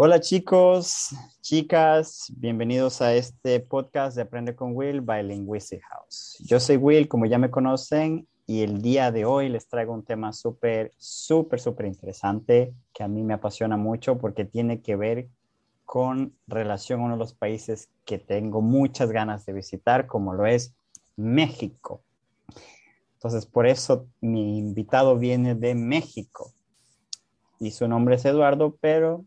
Hola chicos, chicas, bienvenidos a este podcast de Aprende con Will by Linguistic House. Yo soy Will, como ya me conocen, y el día de hoy les traigo un tema súper, súper, súper interesante que a mí me apasiona mucho porque tiene que ver con relación a uno de los países que tengo muchas ganas de visitar, como lo es México. Entonces, por eso mi invitado viene de México y su nombre es Eduardo, pero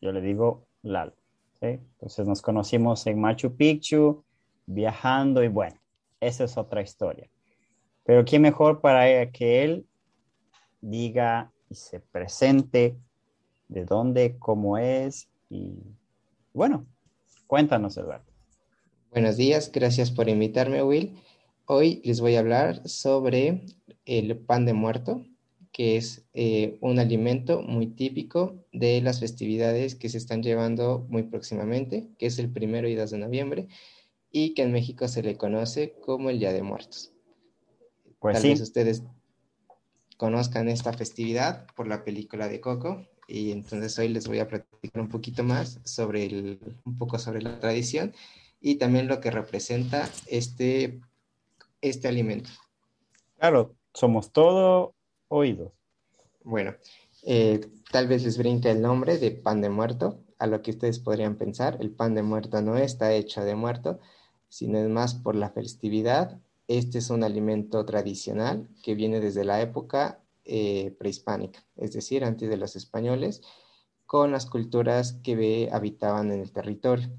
yo le digo Lalo. Entonces nos conocimos en Machu Picchu, viajando y bueno, esa es otra historia. Pero ¿quién mejor para que él diga y se presente de dónde, cómo es y bueno, cuéntanos Eduardo. Buenos días, gracias por invitarme Will. Hoy les voy a hablar sobre el pan de muerto que es eh, un alimento muy típico de las festividades que se están llevando muy próximamente, que es el primero y 2 de noviembre, y que en México se le conoce como el Día de Muertos. Pues Tal vez ustedes conozcan esta festividad por la película de Coco, y entonces hoy les voy a platicar un poquito más sobre el, un poco sobre la tradición y también lo que representa este, este alimento. Claro, somos todo oídos. Bueno, eh, tal vez les brinque el nombre de pan de muerto, a lo que ustedes podrían pensar. El pan de muerto no está hecho de muerto, sino es más por la festividad. Este es un alimento tradicional que viene desde la época eh, prehispánica, es decir, antes de los españoles, con las culturas que habitaban en el territorio.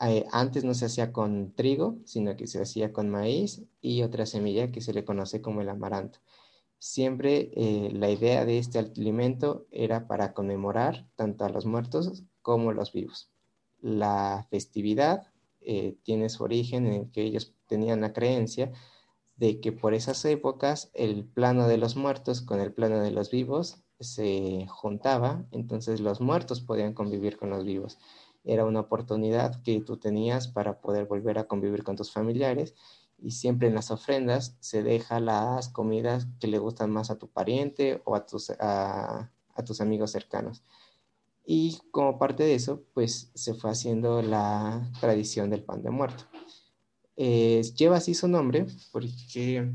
Eh, antes no se hacía con trigo, sino que se hacía con maíz y otra semilla que se le conoce como el amaranto. Siempre eh, la idea de este alimento era para conmemorar tanto a los muertos como a los vivos. La festividad eh, tiene su origen en que ellos tenían la creencia de que por esas épocas el plano de los muertos con el plano de los vivos se juntaba, entonces los muertos podían convivir con los vivos. Era una oportunidad que tú tenías para poder volver a convivir con tus familiares y siempre en las ofrendas se deja las comidas que le gustan más a tu pariente o a tus, a, tus amigos cercanos. Y como parte de eso, pues se fue haciendo la tradición del pan de muerto. lleva así su nombre porque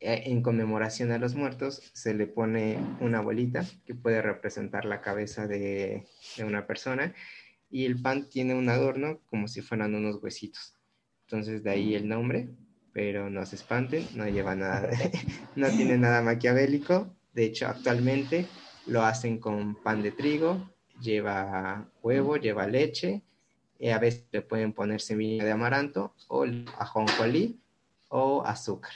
eh, en conmemoración a los muertos se le pone una bolita que puede representar la cabeza de, de una persona y el pan tiene un adorno como si fueran unos huesitos. Entonces de ahí el nombre, pero no se espanten, no lleva nada, no tiene nada maquiavélico. De hecho, actualmente lo hacen con pan de trigo, lleva huevo, lleva leche, y a veces le pueden poner semilla de amaranto o ajonjolí o azúcar.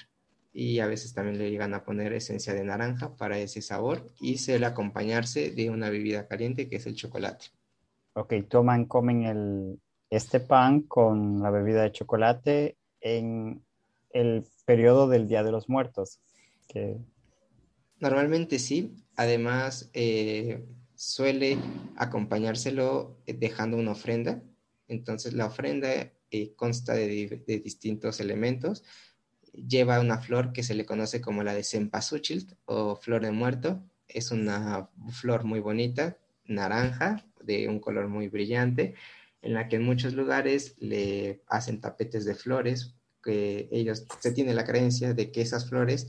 Y a veces también le llegan a poner esencia de naranja para ese sabor y suele acompañarse de una bebida caliente que es el chocolate. Ok, toman, comen el, este pan con la bebida de chocolate en el periodo del Día de los Muertos. Que... Normalmente sí, además eh, suele acompañárselo dejando una ofrenda. Entonces la ofrenda eh, consta de, distintos elementos. Lleva una flor que se le conoce como la de cempasúchil o flor de muerto. Es una flor muy bonita, naranja, de un color muy brillante en la que en muchos lugares le hacen tapetes de flores, que ellos se tiene la creencia de que esas flores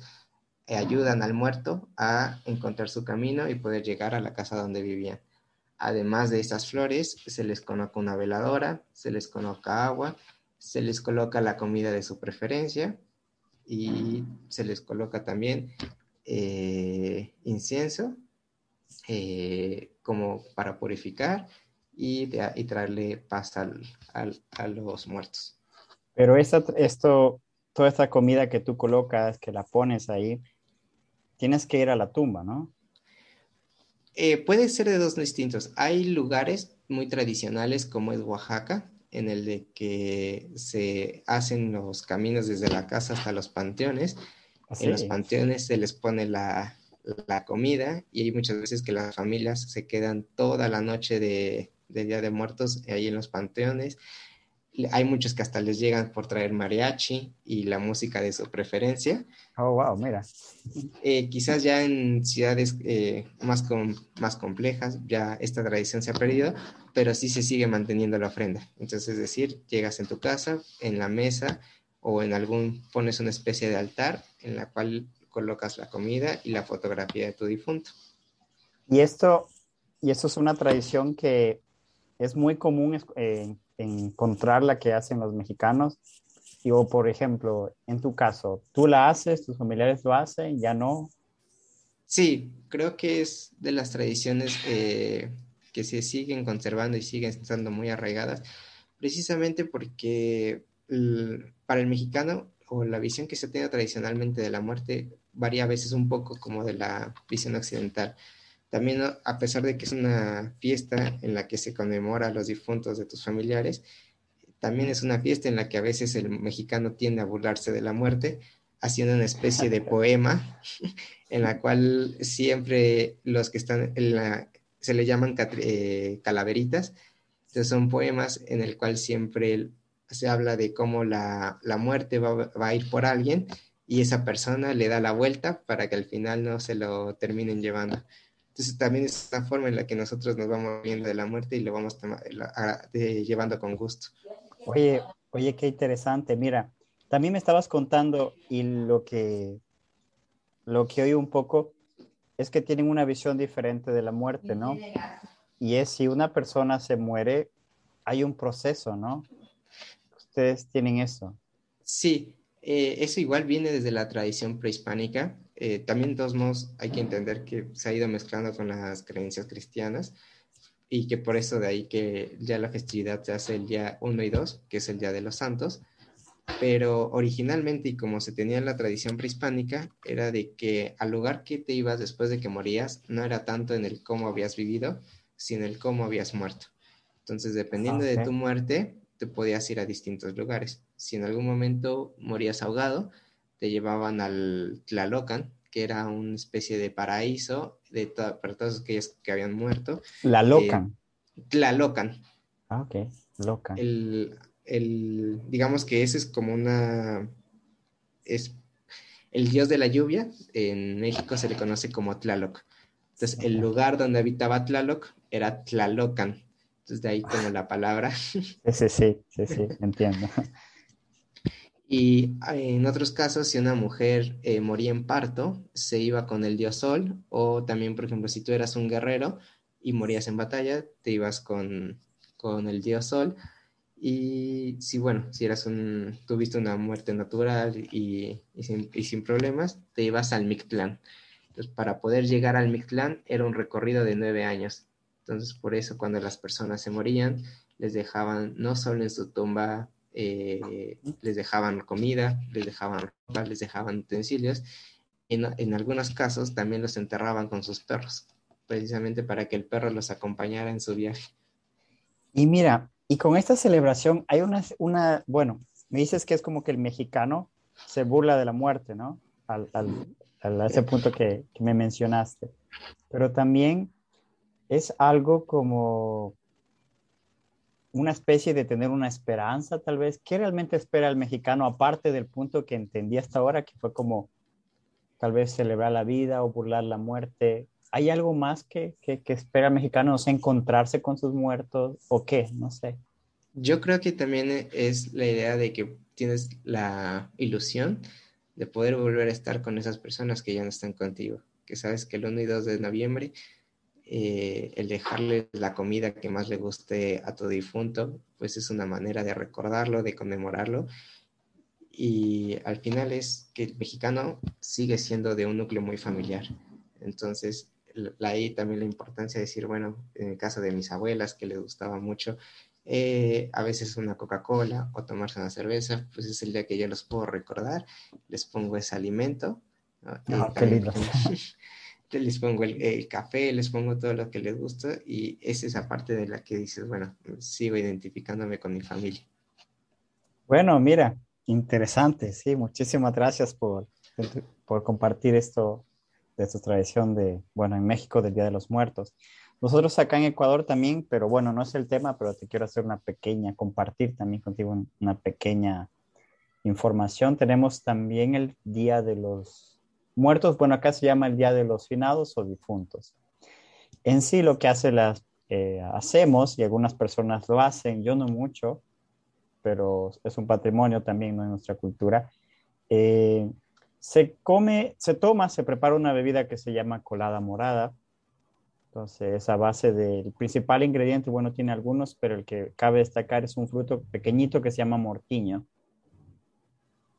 eh, ayudan al muerto a encontrar su camino y poder llegar a la casa donde vivían. Además de esas flores, se les coloca una veladora, se les coloca agua, se les coloca la comida de su preferencia y se les coloca también eh, incienso eh, como para purificar y, traerle paz a los muertos. Pero esta, esto, toda esta comida que tú colocas, que la pones ahí, tienes que ir a la tumba, ¿no? Eh, puede ser de dos distintos. Hay lugares muy tradicionales como es Oaxaca, en el de que se hacen los caminos desde la casa hasta los panteones. En los panteones se les pone la, la, comida y hay muchas veces que las familias se quedan toda la noche de, de Día de Muertos ahí en los panteones. hay muchos que hasta les llegan por traer mariachi y la música de su preferencia. Oh, wow, mira. Eh, quizás ya en ciudades eh, más, más complejas ya esta tradición se ha perdido, pero sí se sigue manteniendo la ofrenda. Entonces, es decir, llegas en tu casa, en la mesa o en algún, pones una especie de altar en la cual colocas la comida y la fotografía de tu difunto. Y esto, y esto es una tradición que es muy común eh, encontrar la que hacen los mexicanos. Digo, por ejemplo, en tu caso, ¿tú la haces, tus familiares lo hacen, ya no? Sí, creo que es de las tradiciones eh, que se siguen conservando y siguen estando muy arraigadas, precisamente porque para el mexicano o la visión que se tiene tradicionalmente de la muerte varía a veces un poco como de la visión occidental. También, a pesar de que es una fiesta en la que se conmemora a los difuntos de tus familiares, también es una fiesta en la que a veces el mexicano tiende a burlarse de la muerte, haciendo una especie de poema en la cual siempre los que están en la, se le llaman eh, calaveritas. Entonces son poemas en el cual siempre se habla de cómo la, muerte va, va, a ir por alguien y esa persona le da la vuelta para que al final no se lo terminen llevando. Entonces también es una forma en la que nosotros nos vamos viendo de la muerte y lo vamos llevando con gusto. Oye, oye, qué interesante. Mira, también me estabas contando y lo que, lo que oí un poco es que tienen una visión diferente de la muerte, ¿no? Y es si una persona se muere, hay un proceso, ¿no? Ustedes tienen eso. Sí, eh, eso igual viene desde la tradición prehispánica. Eh, también, de todos modos, hay que entender que se ha ido mezclando con las creencias cristianas y que por eso de ahí que ya la festividad se hace el día 1 y 2, que es el Día de los Santos, pero originalmente y como se tenía la tradición prehispánica, era de que al lugar que te ibas después de que morías no era tanto en el cómo habías vivido, sino en el cómo habías muerto. Entonces, dependiendo de tu muerte, te podías ir a distintos lugares. Si en algún momento morías ahogado, te llevaban al Tlalocan, que era una especie de paraíso de para todos aquellos que habían muerto. La Locan. Eh, Tlalocan. Ah, ok. Locan. El, el, digamos que ese es como una, es el dios de la lluvia, en México se le conoce como Tlaloc. Entonces, el lugar donde habitaba Tlaloc era Tlalocan. Entonces, de ahí como la palabra. Sí, sí, sí, sí, sí entiendo. Y eh, en otros casos, si una mujer eh, moría en parto, se iba con el dios Sol, o también, por ejemplo, si tú eras un guerrero y morías en batalla, te ibas con, con el dios Sol. Y si, bueno, si eras un, tuviste una muerte natural y, y, sin, y sin, problemas, te ibas al Mictlán. Entonces, para poder llegar al Mictlán era un recorrido de nueve años. Entonces, por eso cuando las personas se morían, les dejaban no solo en su tumba eh, les dejaban comida, les dejaban ropa, les dejaban utensilios. En, en algunos casos también los enterraban con sus perros, precisamente para que el perro los acompañara en su viaje. Y mira, y con esta celebración hay una, una bueno, me dices que es como que el mexicano se burla de la muerte, ¿no? Al, al, a ese punto que, me mencionaste. Pero también es algo como una especie de tener una esperanza, tal vez. ¿Qué realmente espera el mexicano, aparte del punto que entendí hasta ahora, que fue como tal vez celebrar la vida o burlar la muerte? ¿Hay algo más que, que, espera el mexicano? No sé, encontrarse con sus muertos o qué, no sé. Yo creo que también es la idea de que tienes la ilusión de poder volver a estar con esas personas que ya no están contigo, que sabes que el 1 y 2 de noviembre eh, el dejarle la comida que más le guste a tu difunto, pues es una manera de recordarlo, de conmemorarlo. Y al final es que el mexicano sigue siendo de un núcleo muy familiar. Entonces, ahí también la importancia de decir, bueno, en el caso de mis abuelas, que les gustaba mucho, eh, a veces una Coca-Cola o tomarse una cerveza, pues es el día que yo los puedo recordar, les pongo ese alimento. ¿no? qué lindo. les pongo el, café, les pongo todo lo que les gusta y es esa parte de la que dices, bueno, sigo identificándome con mi familia. Bueno, mira, interesante, sí, muchísimas gracias por, por compartir esto de tu tradición de, bueno, en México del Día de los Muertos. Nosotros acá en Ecuador también, pero bueno, no es el tema, pero te quiero hacer una pequeña, compartir también contigo una pequeña información. Tenemos también el Día de los Muertos, bueno, acá se llama el Día de los Finados o Difuntos. En sí lo que hace las, eh, hacemos, y algunas personas lo hacen, yo no mucho, pero es un patrimonio también ¿no? en nuestra cultura. Eh, se come, se toma, se prepara una bebida que se llama colada morada. Entonces, esa base del principal ingrediente, bueno, tiene algunos, pero el que cabe destacar es un fruto pequeñito que se llama mortiño.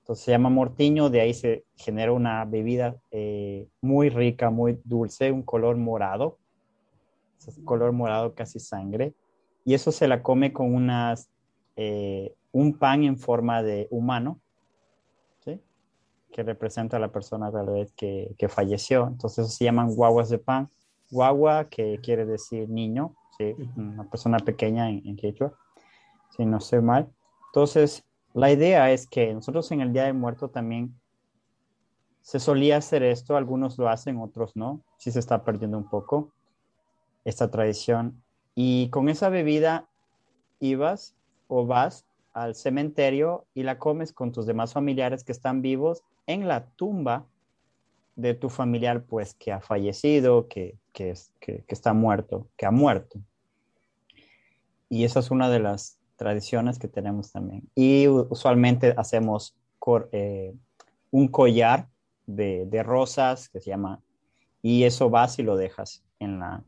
Entonces se llama mortiño, de ahí se genera una bebida eh, muy rica, muy dulce, un color morado, color morado casi sangre, y eso se la come con unas, eh, un pan en forma de humano, ¿sí? que representa a la persona tal vez que, que falleció. Entonces eso se llaman guaguas de pan. Guagua, que quiere decir niño, ¿sí? una persona pequeña en, en quechua, si no sé mal. Entonces, la idea es que nosotros en el Día de Muerto también se solía hacer esto, algunos lo hacen, otros no, sí se está perdiendo un poco esta tradición. Y con esa bebida ibas o vas al cementerio y la comes con tus demás familiares que están vivos en la tumba de tu familiar, pues que ha fallecido, que, que, que está muerto, que ha muerto. Y esa es una de las tradiciones que tenemos también. Y usualmente hacemos eh, un collar de, rosas que se llama, y eso vas y lo dejas en la,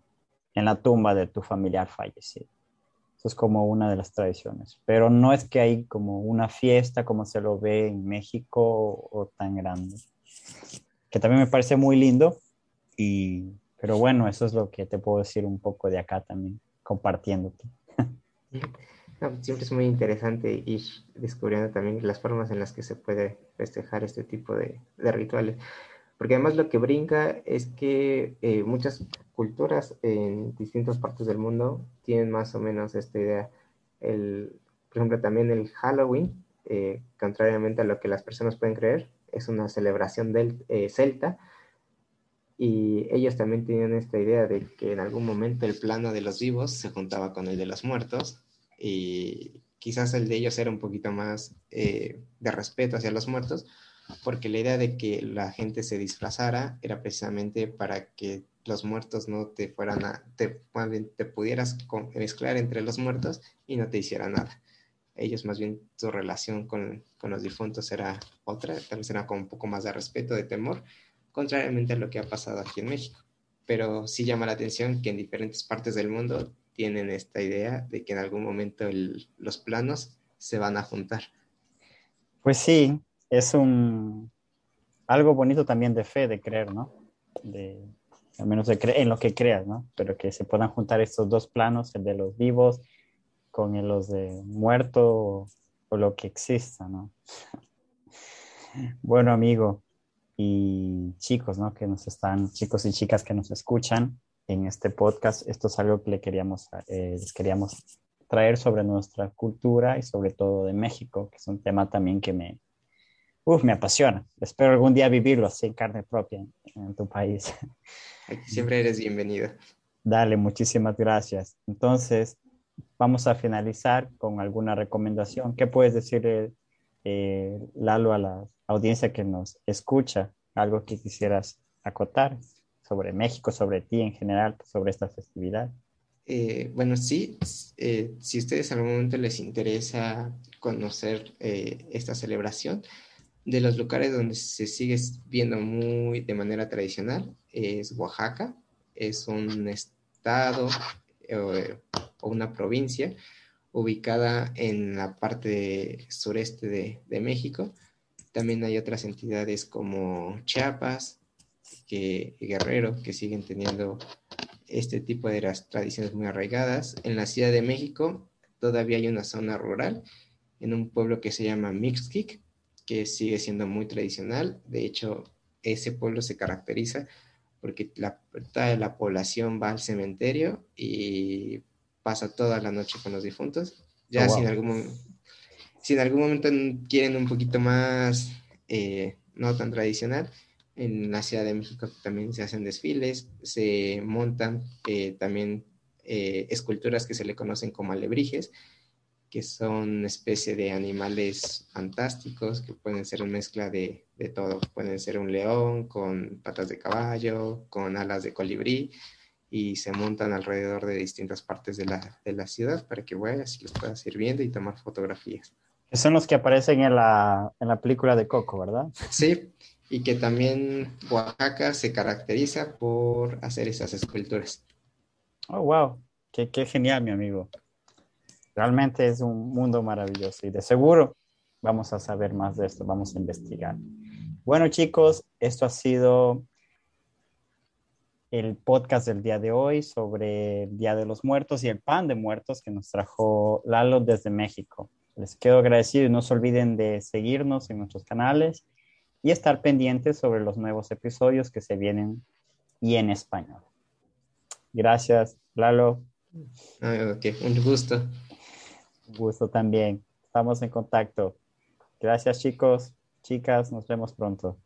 en la tumba de tu familiar fallecido. Eso es como una de las tradiciones. Pero no es que hay como una fiesta como se lo ve en México o, tan grande. Que también me parece muy lindo. Y, pero bueno, eso es lo que te puedo decir un poco de acá también, compartiéndote. Siempre es muy interesante ir descubriendo también las formas en las que se puede festejar este tipo de, rituales. Porque además lo que brinca es que eh, muchas culturas en distintas partes del mundo tienen más o menos esta idea. El, por ejemplo, también el Halloween, eh, contrariamente a lo que las personas pueden creer, es una celebración del eh, celta. Y ellos también tenían esta idea de que en algún momento el plano de los vivos se juntaba con el de los muertos y quizás el de ellos era un poquito más eh, de respeto hacia los muertos, porque la idea de que la gente se disfrazara era precisamente para que los muertos no te fueran a, te, te pudieras mezclar entre los muertos y no te hiciera nada. Ellos más bien su relación con, con los difuntos era otra, tal vez era con un poco más de respeto, de temor, contrariamente a lo que ha pasado aquí en México. Pero sí llama la atención que en diferentes partes del mundo tienen esta idea de que en algún momento los planos se van a juntar. Pues sí, es un algo bonito también de fe, de creer, ¿no? De, al menos de creer en lo que creas, ¿no? Pero que se puedan juntar estos dos planos, el de los vivos con el los de muerto o, o lo que exista, ¿no? bueno, amigo y chicos, ¿no? Que nos están, chicos y chicas que nos escuchan, en este podcast. Esto es algo que le queríamos, eh, les queríamos traer sobre nuestra cultura y sobre todo de México, que es un tema también que me, uf, me apasiona. Espero algún día vivirlo así en carne propia en, tu país. siempre eres bienvenido. Dale, muchísimas gracias. Entonces, vamos a finalizar con alguna recomendación. ¿Qué puedes decirle, eh, Lalo, a la audiencia que nos escucha? Algo que quisieras acotar sobre México, sobre ti en general, sobre esta festividad? Eh, bueno, sí, eh, si ustedes algún momento les interesa conocer eh, esta celebración, de los lugares donde se sigue viendo muy de manera tradicional es Oaxaca, es un estado o una provincia ubicada en la parte sureste de México. También hay otras entidades como Chiapas, que Guerrero, que siguen teniendo este tipo de las tradiciones muy arraigadas. En la Ciudad de México todavía hay una zona rural, en un pueblo que se llama Mixquic, que sigue siendo muy tradicional. De hecho, ese pueblo se caracteriza porque la, la población va al cementerio y pasa toda la noche con los difuntos. Ya oh, si, en algún, si en algún momento quieren un poquito más, eh, no tan tradicional, en la Ciudad de México también se hacen desfiles, se montan eh, también eh, esculturas que se le conocen como alebrijes, que son una especie de animales fantásticos que pueden ser una mezcla de, de, todo. Pueden ser un león con patas de caballo, con alas de colibrí, y se montan alrededor de distintas partes de la, de la ciudad para que vayas y los puedas ir viendo y tomar fotografías. Son los que aparecen en la, en la película de Coco, ¿verdad? Sí, y que también Oaxaca se caracteriza por hacer esas esculturas. Oh, wow, qué, genial, mi amigo. Realmente es un mundo maravilloso y de seguro vamos a saber más de esto, vamos a investigar. Bueno, chicos, esto ha sido el podcast del día de hoy sobre el Día de los Muertos y el pan de muertos que nos trajo Lalo desde México. Les quedo agradecido y no se olviden de seguirnos en nuestros canales y estar pendientes sobre los nuevos episodios que se vienen y en español. Gracias, Lalo. ok, un gusto. Un gusto también. Estamos en contacto. Gracias, chicos, chicas. Nos vemos pronto.